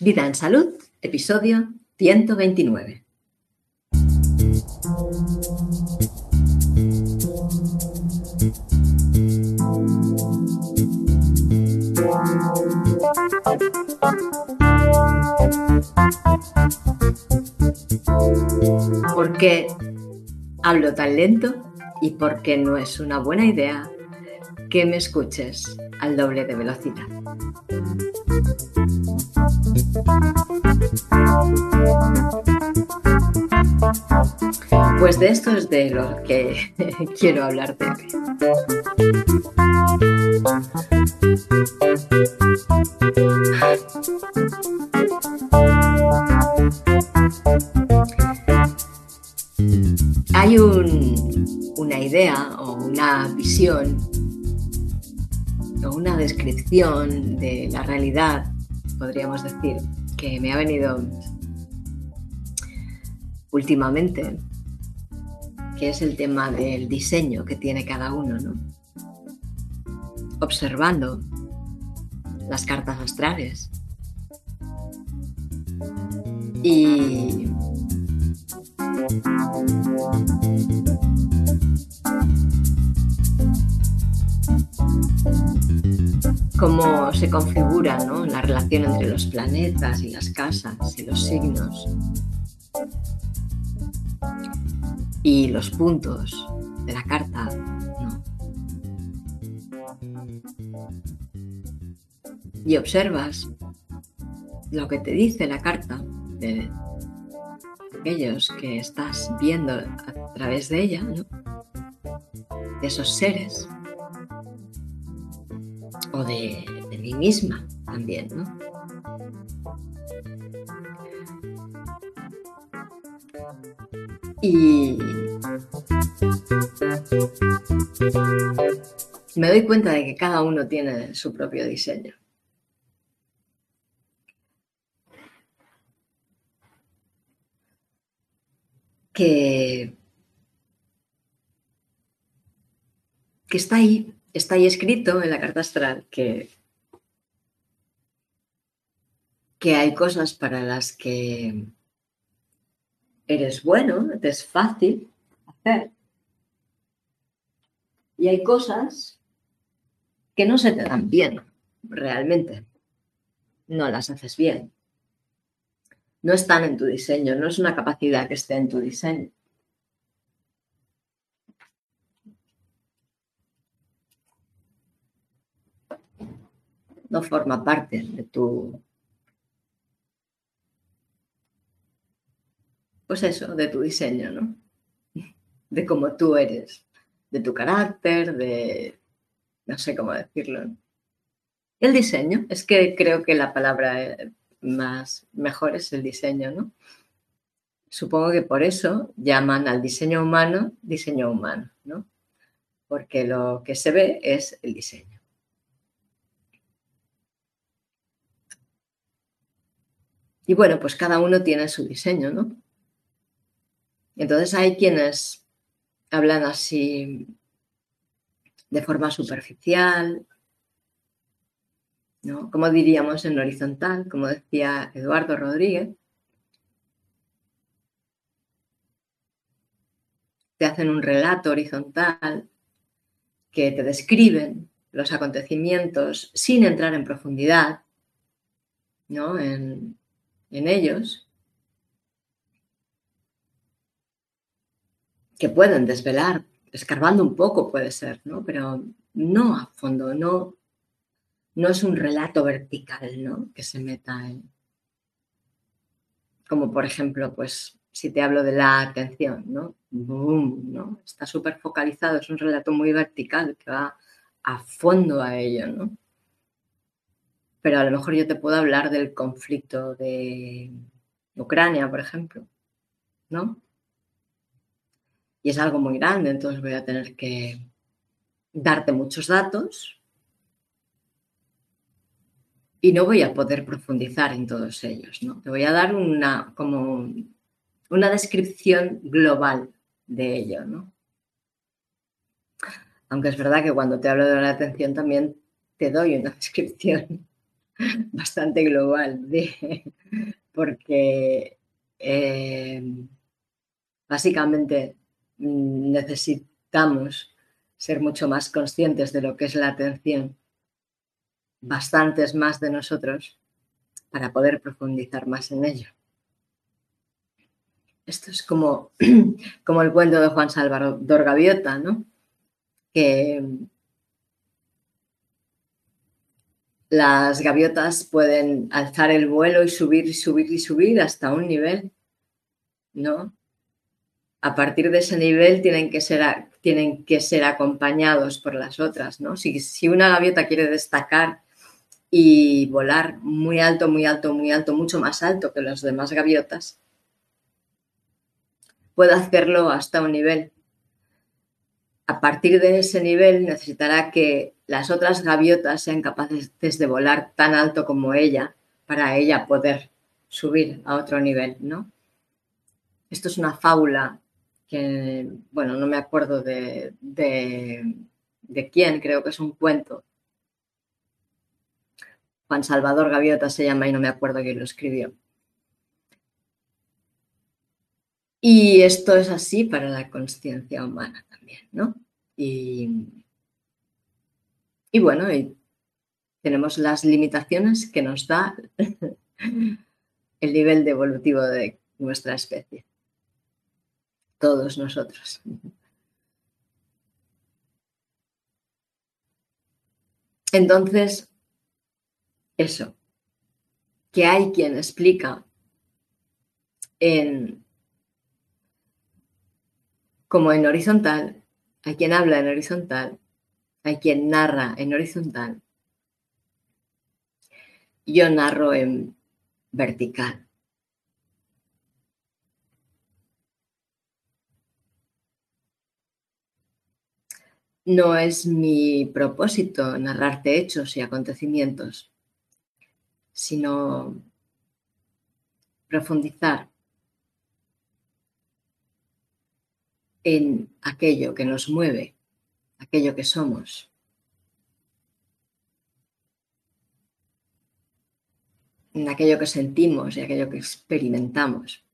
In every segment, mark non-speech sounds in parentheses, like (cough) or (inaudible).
Vida en Salud, episodio 129. ¿Por qué hablo tan lento? y por qué no es una buena idea que me escuches al doble de velocidad. Pues de esto es de lo que (laughs) quiero hablarte. Hay una idea o una visión o una descripción de la realidad, podríamos decir, que me ha venido últimamente, que es el tema del diseño que tiene cada uno, ¿no? Observando las cartas astrales y cómo se configura la relación entre los planetas y las casas y los signos y los puntos de la carta. Y observas lo que te dice la carta de aquellos que estás viendo a través de ella, de esos seres o de, mí misma también, ¿no? Y me doy cuenta de que cada uno tiene su propio diseño. Que, que está ahí está ahí escrito en la carta astral que, que hay cosas para las que eres bueno, te es fácil hacer. Y hay cosas que no se te dan bien, realmente. No las haces bien. No están en tu diseño, no es una capacidad que esté en tu diseño. No forma parte de tu... Pues eso, de tu diseño, ¿no? (laughs) De cómo tú eres, de tu carácter, de... no sé cómo decirlo. El diseño, es que creo que la palabra eh, más mejor es el diseño, ¿no? Supongo que por eso llaman al diseño humano diseño humano, ¿no? Porque lo que se ve es el diseño. Y bueno, pues cada uno tiene su diseño, ¿no? Entonces hay quienes hablan así de forma superficial, ¿no? Como diríamos en horizontal, como decía Eduardo Rodríguez. Te hacen un relato horizontal que te describen los acontecimientos sin entrar en profundidad, ¿no? En, en ellos que pueden desvelar, escarbando un poco puede ser, ¿no? Pero no a fondo, no, no es un relato vertical, ¿no? Que se meta en... Como por ejemplo, pues si te hablo de la atención, ¿no? ¿no? Está súper focalizado, es un relato muy vertical que va a fondo a ello, ¿no? Pero a lo mejor yo te puedo hablar del conflicto de Ucrania, por ejemplo, ¿no? Y es algo muy grande, entonces voy a tener que darte muchos datos y no voy a poder profundizar en todos ellos, ¿no? Te voy a dar una, como una descripción global de ello, ¿no? Aunque es verdad que cuando te hablo de la atención también te doy una (laughs) descripción (laughs) bastante global, porque eh, básicamente mm, necesitamos ser mucho más conscientes de lo que es la atención, bastantes más de nosotros, para poder profundizar más en ello. Esto es como, (clears throat) como el cuento de Juan Salvador Gaviota, ¿no? Que las gaviotas pueden alzar el vuelo y subir y subir y subir hasta un nivel, ¿no? A partir de ese nivel tienen que ser, tienen que ser acompañados por las otras, ¿no? Si, si una gaviota quiere destacar y volar muy alto, muy alto, muy alto, mucho más alto que las demás gaviotas, puede hacerlo hasta un nivel. A partir de ese nivel necesitará que las otras gaviotas sean capaces de volar tan alto como ella para ella poder subir a otro nivel, ¿no? Esto es una fábula que, bueno, no me acuerdo de, de quién, creo que es un cuento. Juan Salvador Gaviota se llama y no me acuerdo quién lo escribió. Y esto es así para la conciencia humana también, ¿no? Y, bueno, tenemos las limitaciones que nos da (laughs) el nivel de evolutivo de nuestra especie. Todos nosotros. Entonces, eso, que hay quien explica en como en horizontal, hay quien habla en horizontal, hay quien narra en horizontal. Yo narro en vertical. No es mi propósito narrarte hechos y acontecimientos, sino profundizar en aquello que nos mueve, aquello que somos. En aquello que sentimos y aquello que experimentamos.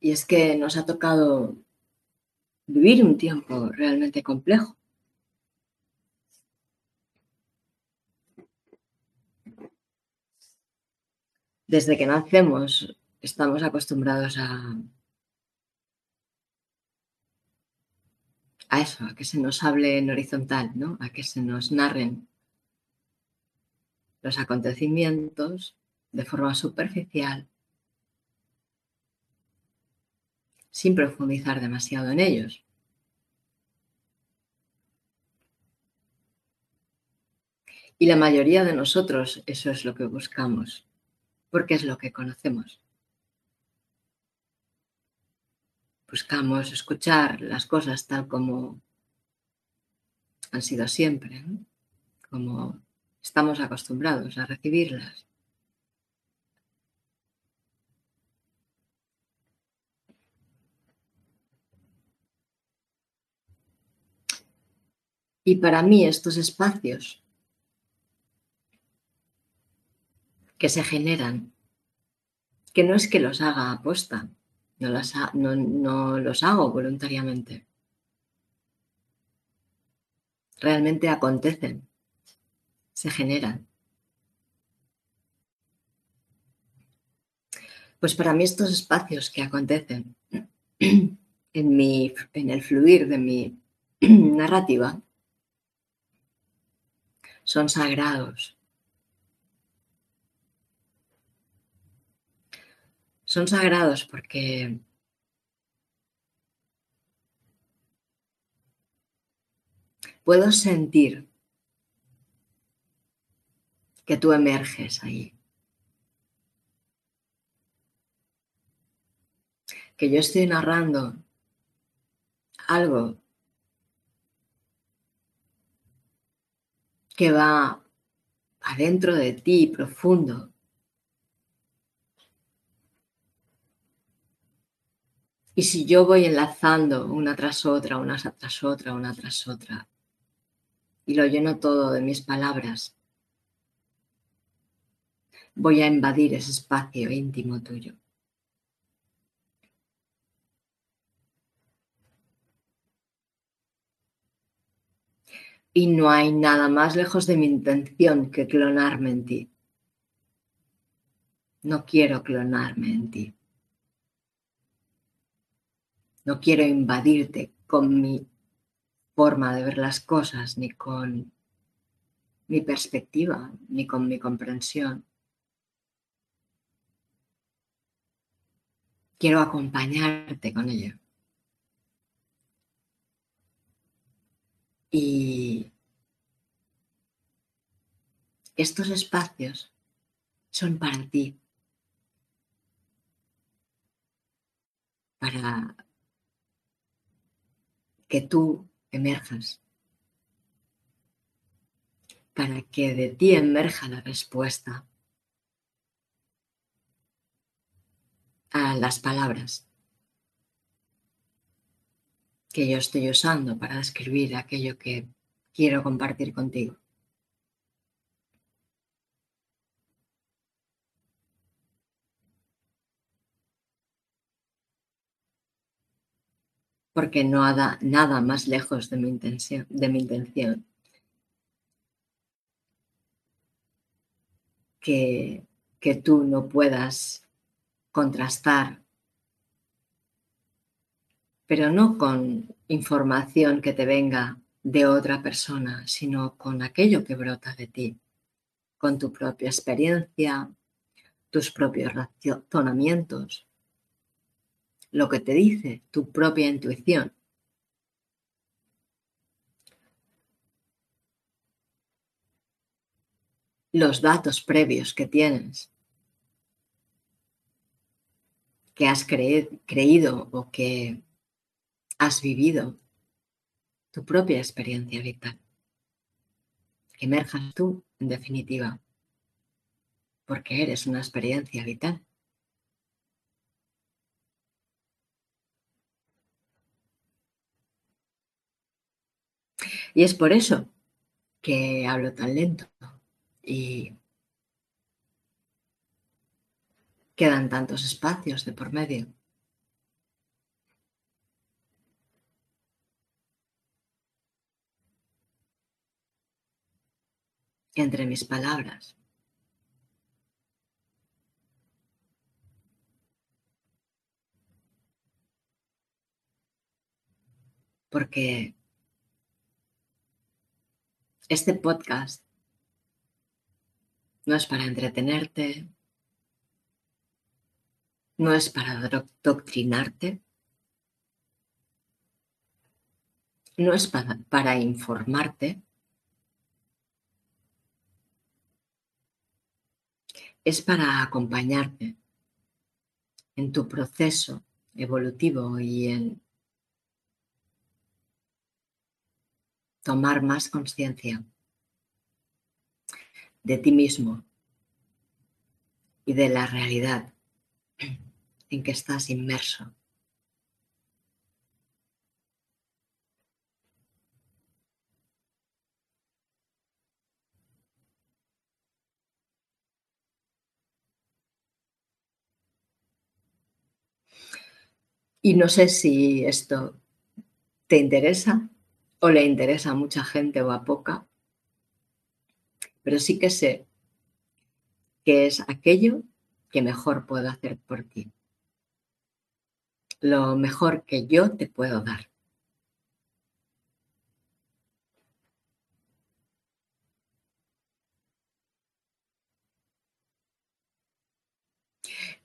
Y es que nos ha tocado vivir un tiempo realmente complejo. Desde que nacemos estamos acostumbrados a, a eso, a que se nos hable en horizontal, ¿no? a que se nos narren los acontecimientos de forma superficial sin profundizar demasiado en ellos. Y la mayoría de nosotros eso es lo que buscamos, porque es lo que conocemos. Buscamos escuchar las cosas tal como han sido siempre, como estamos acostumbrados a recibirlas. Y para mí estos espacios que se generan, que no es que los haga aposta, no, no los hago voluntariamente. Realmente acontecen, se generan. Pues para mí estos espacios que acontecen en, mi, en el fluir de mi (clears throat) narrativa son sagrados. Son sagrados porque puedo sentir que tú emerges ahí. Que yo estoy narrando algo que va adentro de ti, profundo. Y si yo voy enlazando una tras otra, una tras otra, una tras otra, y lo lleno todo de mis palabras, voy a invadir ese espacio íntimo tuyo. Y no hay nada más lejos de mi intención que clonarme en ti. No quiero clonarme en ti. No quiero invadirte con mi forma de ver las cosas, ni con mi perspectiva, ni con mi comprensión. Quiero acompañarte con ello. Y estos espacios son para ti, para que tú emerjas, para que de ti emerja la respuesta a las palabras que yo estoy usando para describir aquello que quiero compartir contigo. Porque no haga nada más lejos de mi intención, de mi intención que, que tú no puedas contrastar pero no con información que te venga de otra persona, sino con aquello que brota de ti, con tu propia experiencia, tus propios razonamientos, lo que te dice tu propia intuición. Los datos previos que tienes, que has creído o que has vivido tu propia experiencia vital. emerjas tú, en definitiva, porque eres una experiencia vital. Y es por eso que hablo tan lento y quedan tantos espacios de por medio. Entre mis palabras. Porque este podcast no es para entretenerte, no es para doctrinarte, no es para, para informarte, es para acompañarte en tu proceso evolutivo y en tomar más conciencia de ti mismo y de la realidad en que estás inmerso. Y no sé si esto te interesa o le interesa a mucha gente o a poca, pero sí que sé que es aquello que mejor puedo hacer por ti. Lo mejor que yo te puedo dar.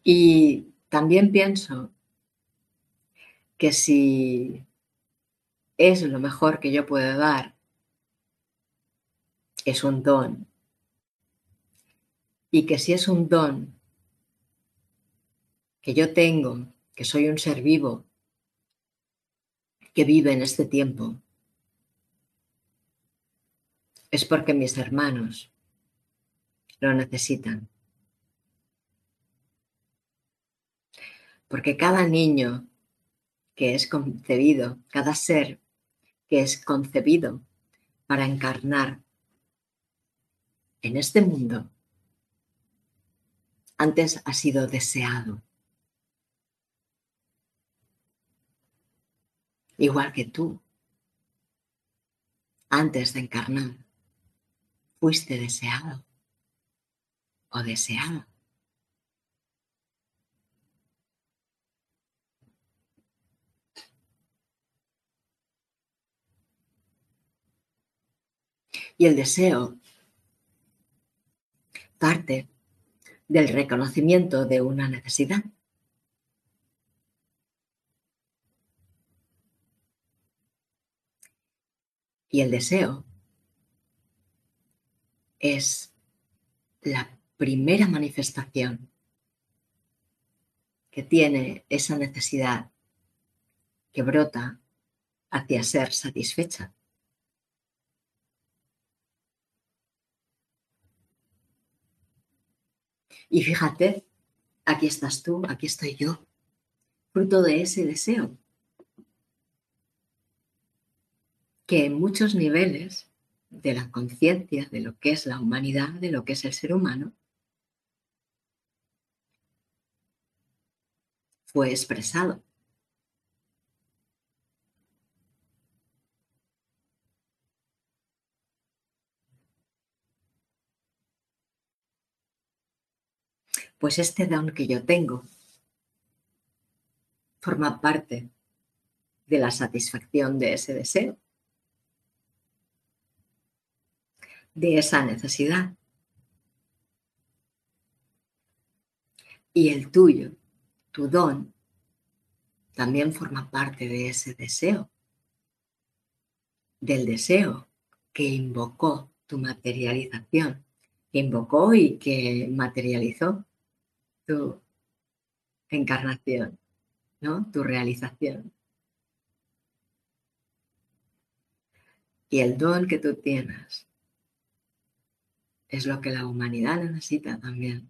Y también pienso que si es lo mejor que yo puedo dar, es un don. Y que si es un don que yo tengo, que soy un ser vivo, que vive en este tiempo, es porque mis hermanos lo necesitan. Porque cada niño que es concebido, cada ser que es concebido para encarnar en este mundo, antes ha sido deseado. Igual que tú, antes de encarnar, fuiste deseado o deseada. Y el deseo parte del reconocimiento de una necesidad. Y el deseo es la primera manifestación que tiene esa necesidad que brota hacia ser satisfecha. Y fíjate, aquí estás tú, aquí estoy yo, fruto de ese deseo, que en muchos niveles de la conciencia de lo que es la humanidad, de lo que es el ser humano, fue expresado. Pues este don que yo tengo forma parte de la satisfacción de ese deseo, de esa necesidad. Y el tuyo, tu don, también forma parte de ese deseo, del deseo que invocó tu materialización, que invocó y que materializó tu encarnación, ¿no? Tu realización. Y el don que tú tienes es lo que la humanidad necesita también.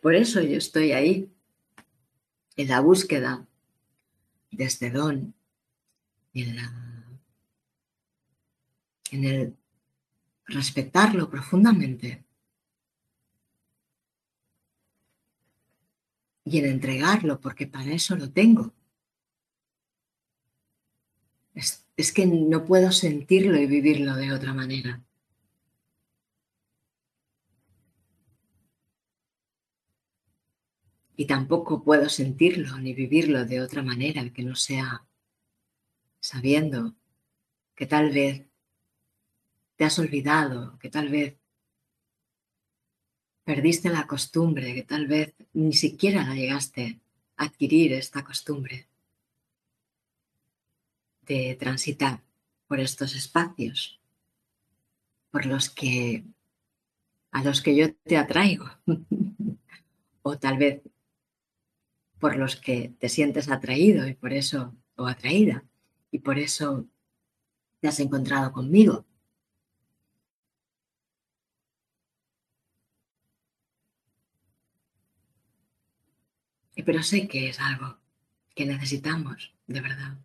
Por eso yo estoy ahí, en la búsqueda de este don, en, en el respetarlo profundamente y en entregarlo, porque para eso lo tengo. Es, es, que no puedo sentirlo y vivirlo de otra manera. Y tampoco puedo sentirlo ni vivirlo de otra manera que no sea sabiendo que tal vez te has olvidado, que tal vez perdiste la costumbre, que tal vez ni siquiera la llegaste a adquirir esta costumbre de transitar por estos espacios por los que a los que yo te atraigo (laughs) o tal vez por los que te sientes atraído y por eso o atraída y por eso te has encontrado conmigo. Pero sé que es algo que necesitamos, de verdad.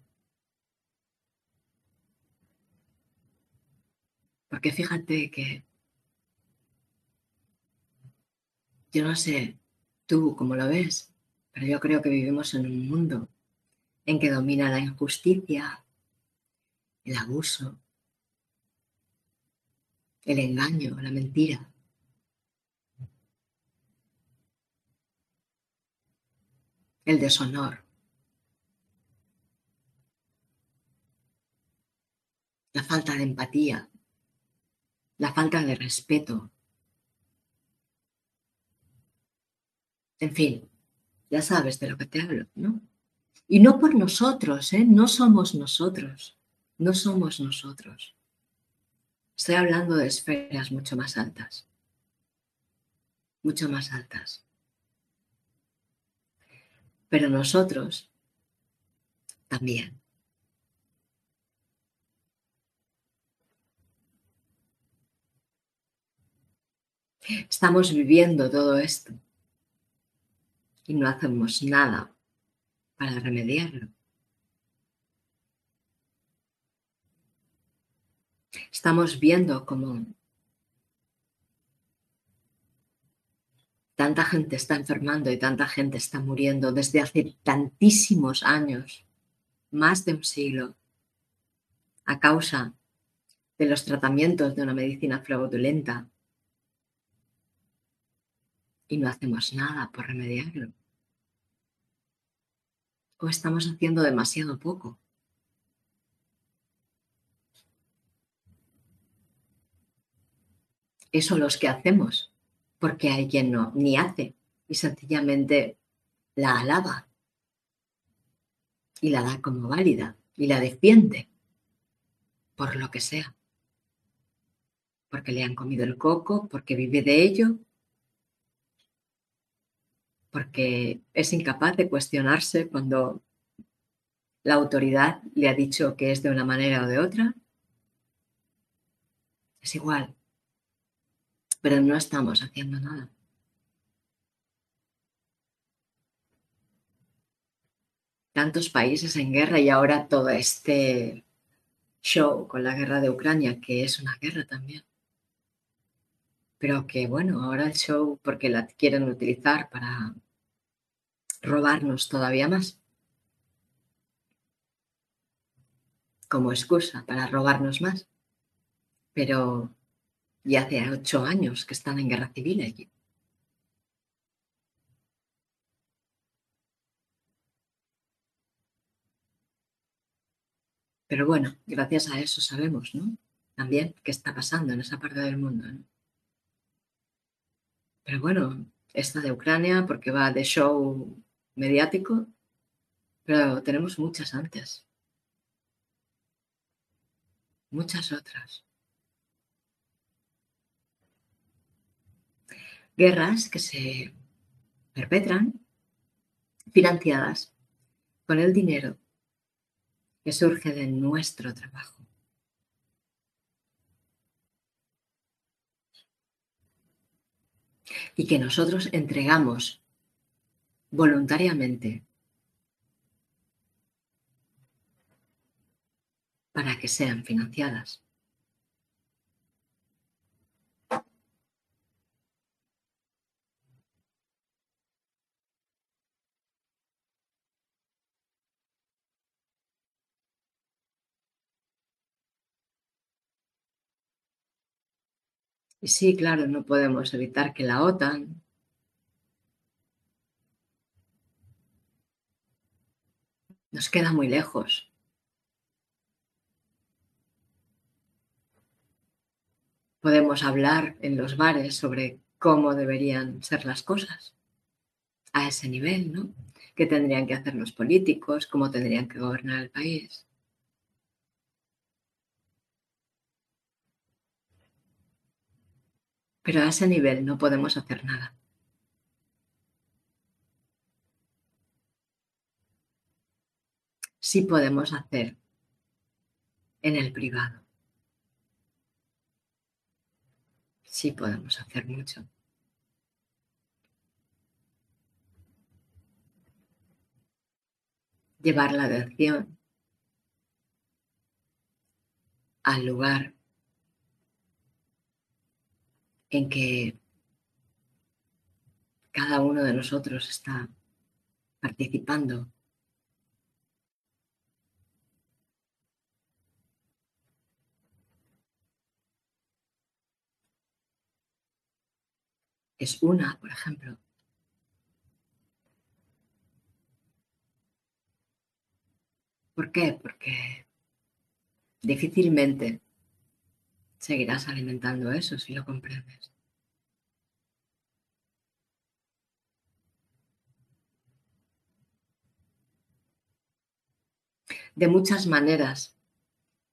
Porque fíjate que yo no sé tú cómo lo ves, pero yo creo que vivimos en un mundo en que domina la injusticia, el abuso, el engaño, la mentira. El deshonor, la falta de empatía, la falta de respeto. En fin, ya sabes de lo que te hablo, ¿no? Y no por nosotros, ¿eh? No somos nosotros, no somos nosotros. Estoy hablando de esferas mucho más altas, mucho más altas pero nosotros también. Estamos viviendo todo esto y no hacemos nada para remediarlo. Estamos viendo cómo tanta gente está enfermando y tanta gente está muriendo desde hace tantísimos años, más de un siglo, a causa de los tratamientos de una medicina fraudulenta y no hacemos nada por remediarlo. O estamos haciendo demasiado poco. Eso los que hacemos, porque hay quien no, ni hace y sencillamente la alaba y la da como válida y la defiende por lo que sea. Porque le han comido el coco, porque vive de ello, porque es incapaz de cuestionarse cuando la autoridad le ha dicho que es de una manera o de otra. Es igual, pero no estamos haciendo nada. Tantos países en guerra y ahora todo este show con la guerra de Ucrania, que es una guerra también. Pero que bueno, ahora el show, porque la quieren utilizar para robarnos todavía más. Como excusa para robarnos más. Pero ya hace ocho años que están en guerra civil allí. Pero bueno, gracias a eso sabemos, ¿no? También qué está pasando en esa parte del mundo. Pero bueno, esta de Ucrania, porque va de show mediático, pero tenemos muchas antes. Muchas otras. Guerras que se perpetran financiadas con el dinero que surge de nuestro trabajo. Y que nosotros entregamos voluntariamente para que sean financiadas. Y sí, claro, no podemos evitar que la OTAN nos queda muy lejos. Podemos hablar en los bares sobre cómo deberían ser las cosas a ese nivel, ¿no? ¿Qué tendrían que hacer los políticos? ¿Cómo tendrían que gobernar el país? Pero a ese nivel no podemos hacer nada. sí podemos hacer en el privado. Sí podemos hacer mucho. Llevar la atención al lugar en que cada uno de nosotros está participando es una, por ejemplo. ¿Por qué? Porque difícilmente seguirás alimentando eso si lo comprendes. De muchas maneras,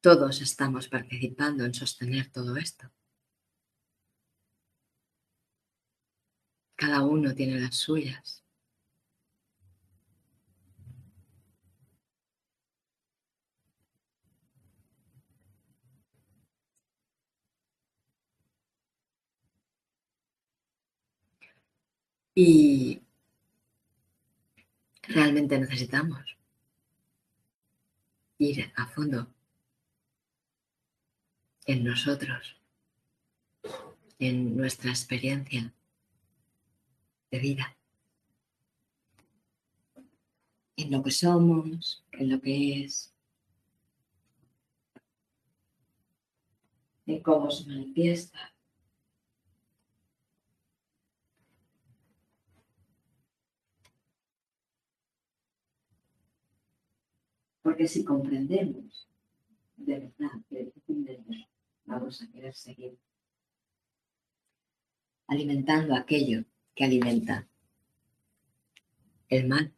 todos estamos participando en sostener todo esto. Cada uno tiene las suyas. Y realmente necesitamos ir a fondo en nosotros, en nuestra experiencia de vida, en lo que somos, en lo que es, en cómo se manifiesta. Porque si comprendemos de verdad que difícilmente vamos a querer seguir alimentando aquello que alimenta el mal,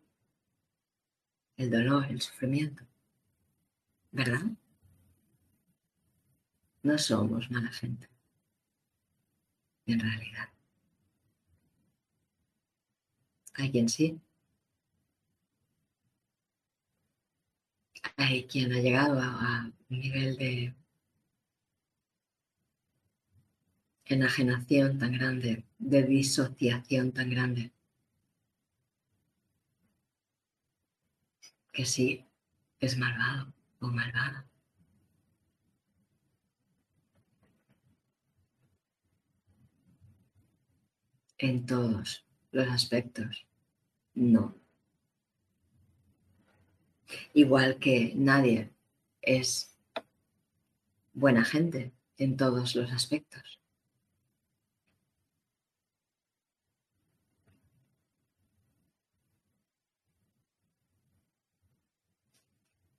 el dolor, el sufrimiento. ¿Verdad? No somos mala gente, en realidad. Hay quien sí. Hay quien ha llegado a, un nivel de enajenación tan grande, de disociación tan grande, que sí es malvado o malvada. En todos los aspectos, no. Igual que nadie es buena gente en todos los aspectos.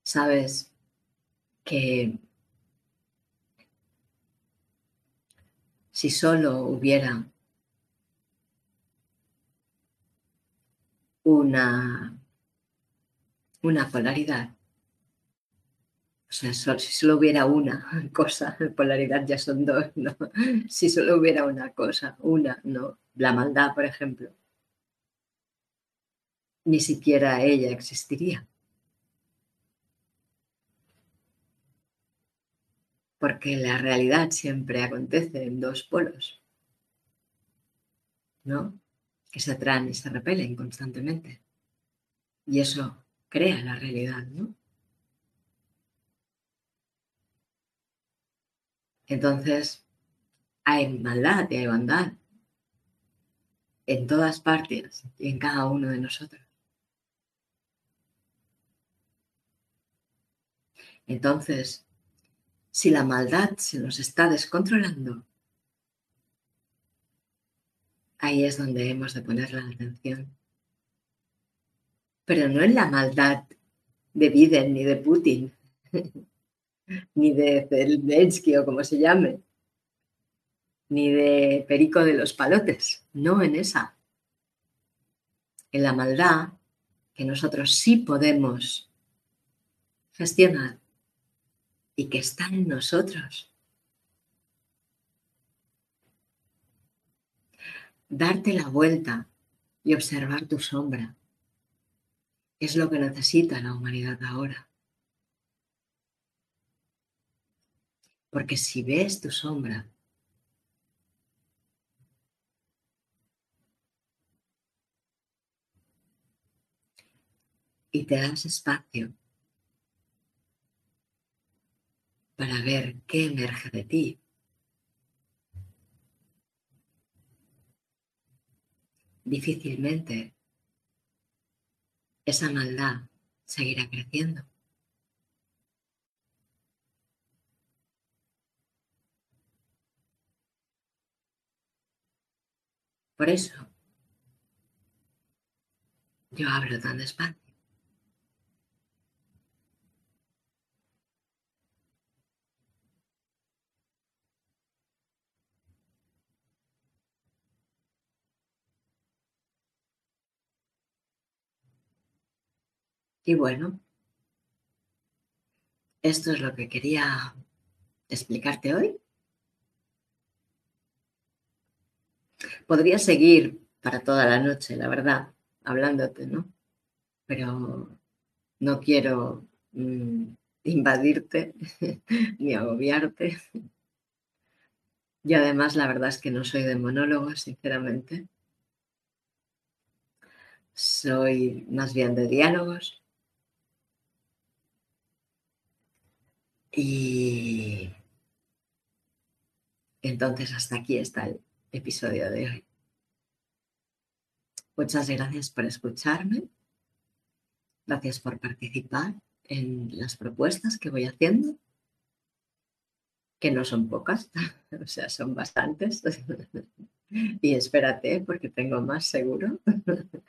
Sabes que si solo hubiera una, una polaridad, o sea, si solo hubiera una (laughs) cosa, polaridad ya son dos, ¿no? (laughs) Si solo hubiera una cosa, una, ¿no? La maldad, por ejemplo, ni siquiera ella existiría. porque la realidad siempre acontece en dos polos, ¿no? Que se atraen y se repelen constantemente. Y eso crea la realidad, ¿no? Entonces, hay maldad y hay bondad en todas partes y en cada uno de nosotros. Entonces, si la maldad se nos está descontrolando, ahí es donde hemos de poner la atención. Pero no en la maldad de Biden ni de Putin, (laughs) ni de Zelensky o como se llame, ni de Perico de los Palotes, no en esa. En la maldad que nosotros sí podemos gestionar y que está en nosotros. Darte la vuelta y observar tu sombra es lo que necesita la humanidad ahora. Porque si ves tu sombra, y te das espacio para ver qué emerge de ti. Difícilmente esa maldad seguirá creciendo. Por eso yo hablo tan despacio. Y bueno, esto es lo que quería explicarte hoy. Podría seguir para toda la noche, la verdad, hablándote, ¿no? Pero no quiero mm, invadirte (laughs) ni agobiarte. Y además la verdad es que no soy de monólogos, sinceramente. soy más bien de diálogos. Y entonces hasta aquí está el episodio de hoy. Muchas gracias por escucharme. Gracias por participar en las propuestas que voy haciendo, que no son pocas, (laughs) o sea, son bastantes. (laughs) Y espérate, porque tengo más seguro. (laughs)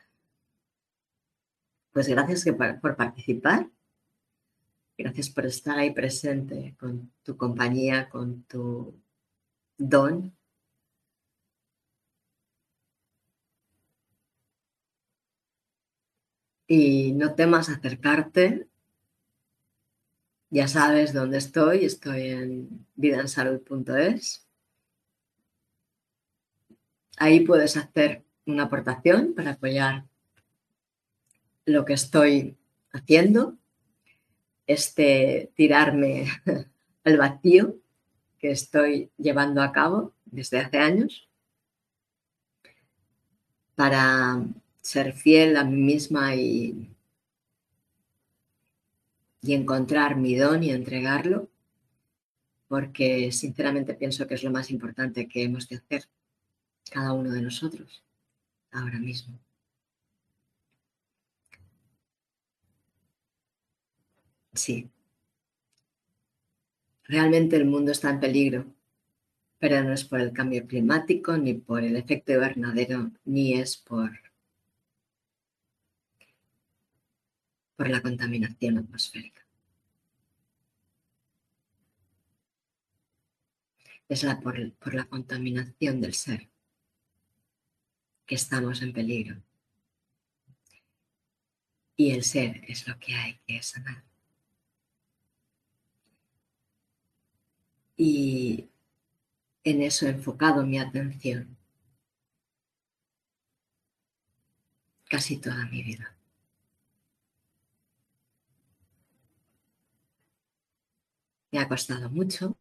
Pues gracias por participar. Gracias por estar ahí presente con tu compañía, con tu don. Y no temas acercarte. Ya sabes dónde estoy. Estoy en vidansalud.es. Ahí puedes hacer una aportación para apoyar lo que estoy haciendo, este tirarme (laughs) al vacío que estoy llevando a cabo desde hace años para ser fiel a mí misma y, y encontrar mi don y entregarlo, porque sinceramente pienso que es lo más importante que hemos de hacer cada uno de nosotros ahora mismo. Sí. Realmente el mundo está en peligro, pero no es por el cambio climático, ni por el efecto invernadero, ni es por, por la contaminación atmosférica. Es la, por, por la contaminación del ser que estamos en peligro. Y el ser es lo que hay que sanar. Y en eso he enfocado mi atención casi toda mi vida. Me ha costado mucho,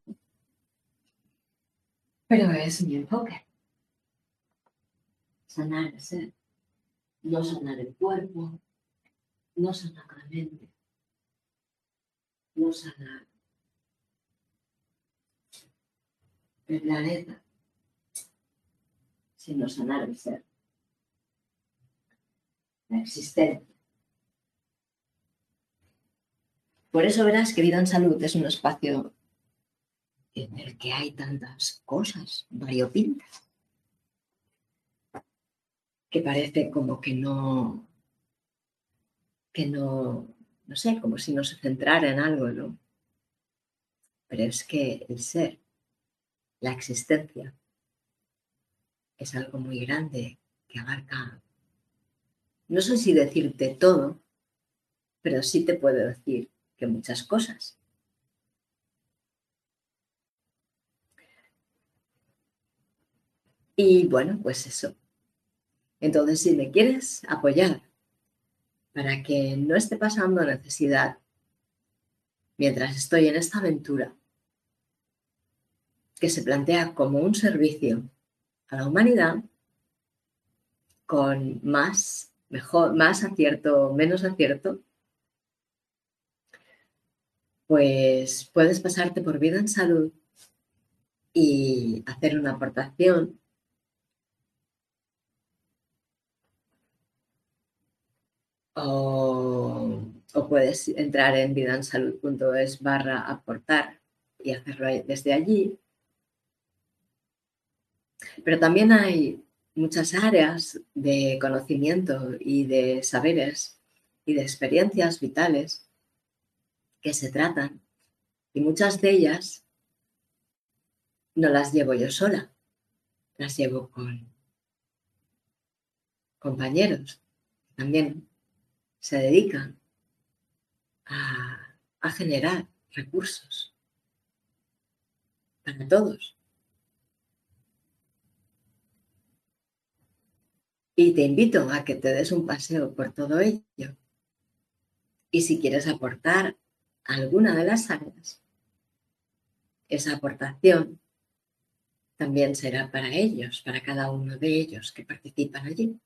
pero es mi enfoque sanar el ser, no sanar el cuerpo, no sanar la mente, no sanar el planeta, sino sanar el ser, la existencia. Por eso verás que Vida en Salud es un espacio en el que hay tantas cosas variopintas que parece como que no, que no, no sé, como si no se centrara en algo, ¿no? Pero es que el ser, la existencia, es algo muy grande que abarca, no sé si decirte todo, pero sí te puedo decir que muchas cosas. Y bueno, pues eso, entonces, si me quieres apoyar para que no esté pasando necesidad mientras estoy en esta aventura que se plantea como un servicio a la humanidad con más, mejor, más acierto, menos acierto, pues puedes pasarte por vida en salud y hacer una aportación o, puedes entrar en vidansalud.es barra aportar y hacerlo desde allí. Pero también hay muchas áreas de conocimiento y de saberes y de experiencias vitales que se tratan y muchas de ellas no las llevo yo sola, las llevo con compañeros también se dedican a, generar recursos para todos. Y te invito a que te des un paseo por todo ello. Y si quieres aportar alguna de las salas, esa aportación también será para ellos, para cada uno de ellos que participan allí.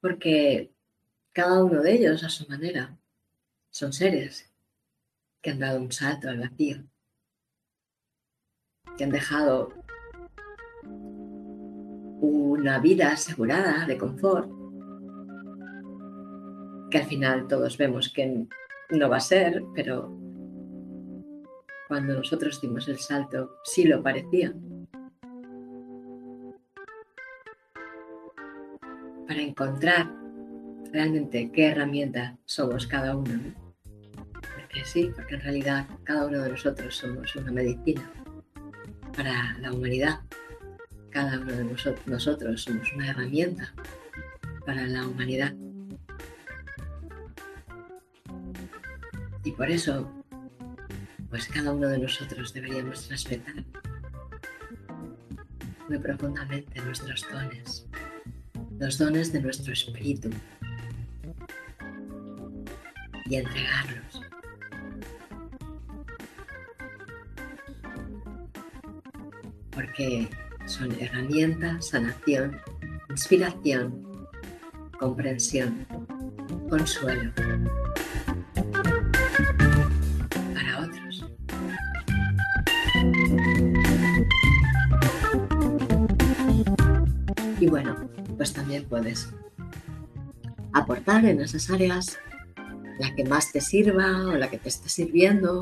Porque cada uno de ellos a su manera son seres que han dado un salto al vacío que han dejado una vida asegurada de confort, que al final todos vemos que no va a ser, pero cuando nosotros dimos el salto sí lo parecía. Para encontrar realmente qué herramienta somos cada uno. Porque sí, porque en realidad cada uno de nosotros somos una medicina para la humanidad. Cada uno de nosotros somos una herramienta para la humanidad. Y por eso, pues cada uno de nosotros deberíamos respetar muy profundamente nuestros dones, los dones de nuestro espíritu y entregarlos. Porque son herramientas, sanación, inspiración, comprensión, consuelo. Y bueno, pues también puedes aportar en esas áreas la que más te sirva o la que te esté sirviendo.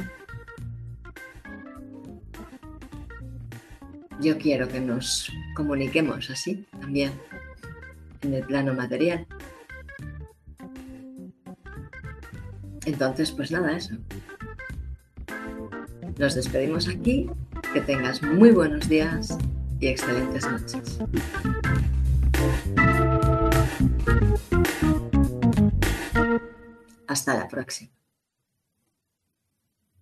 Yo quiero que nos comuniquemos así también en el plano material. Entonces, pues nada, eso. Nos despedimos aquí. Que tengas muy buenos días y excelentes noches. Hasta la próxima.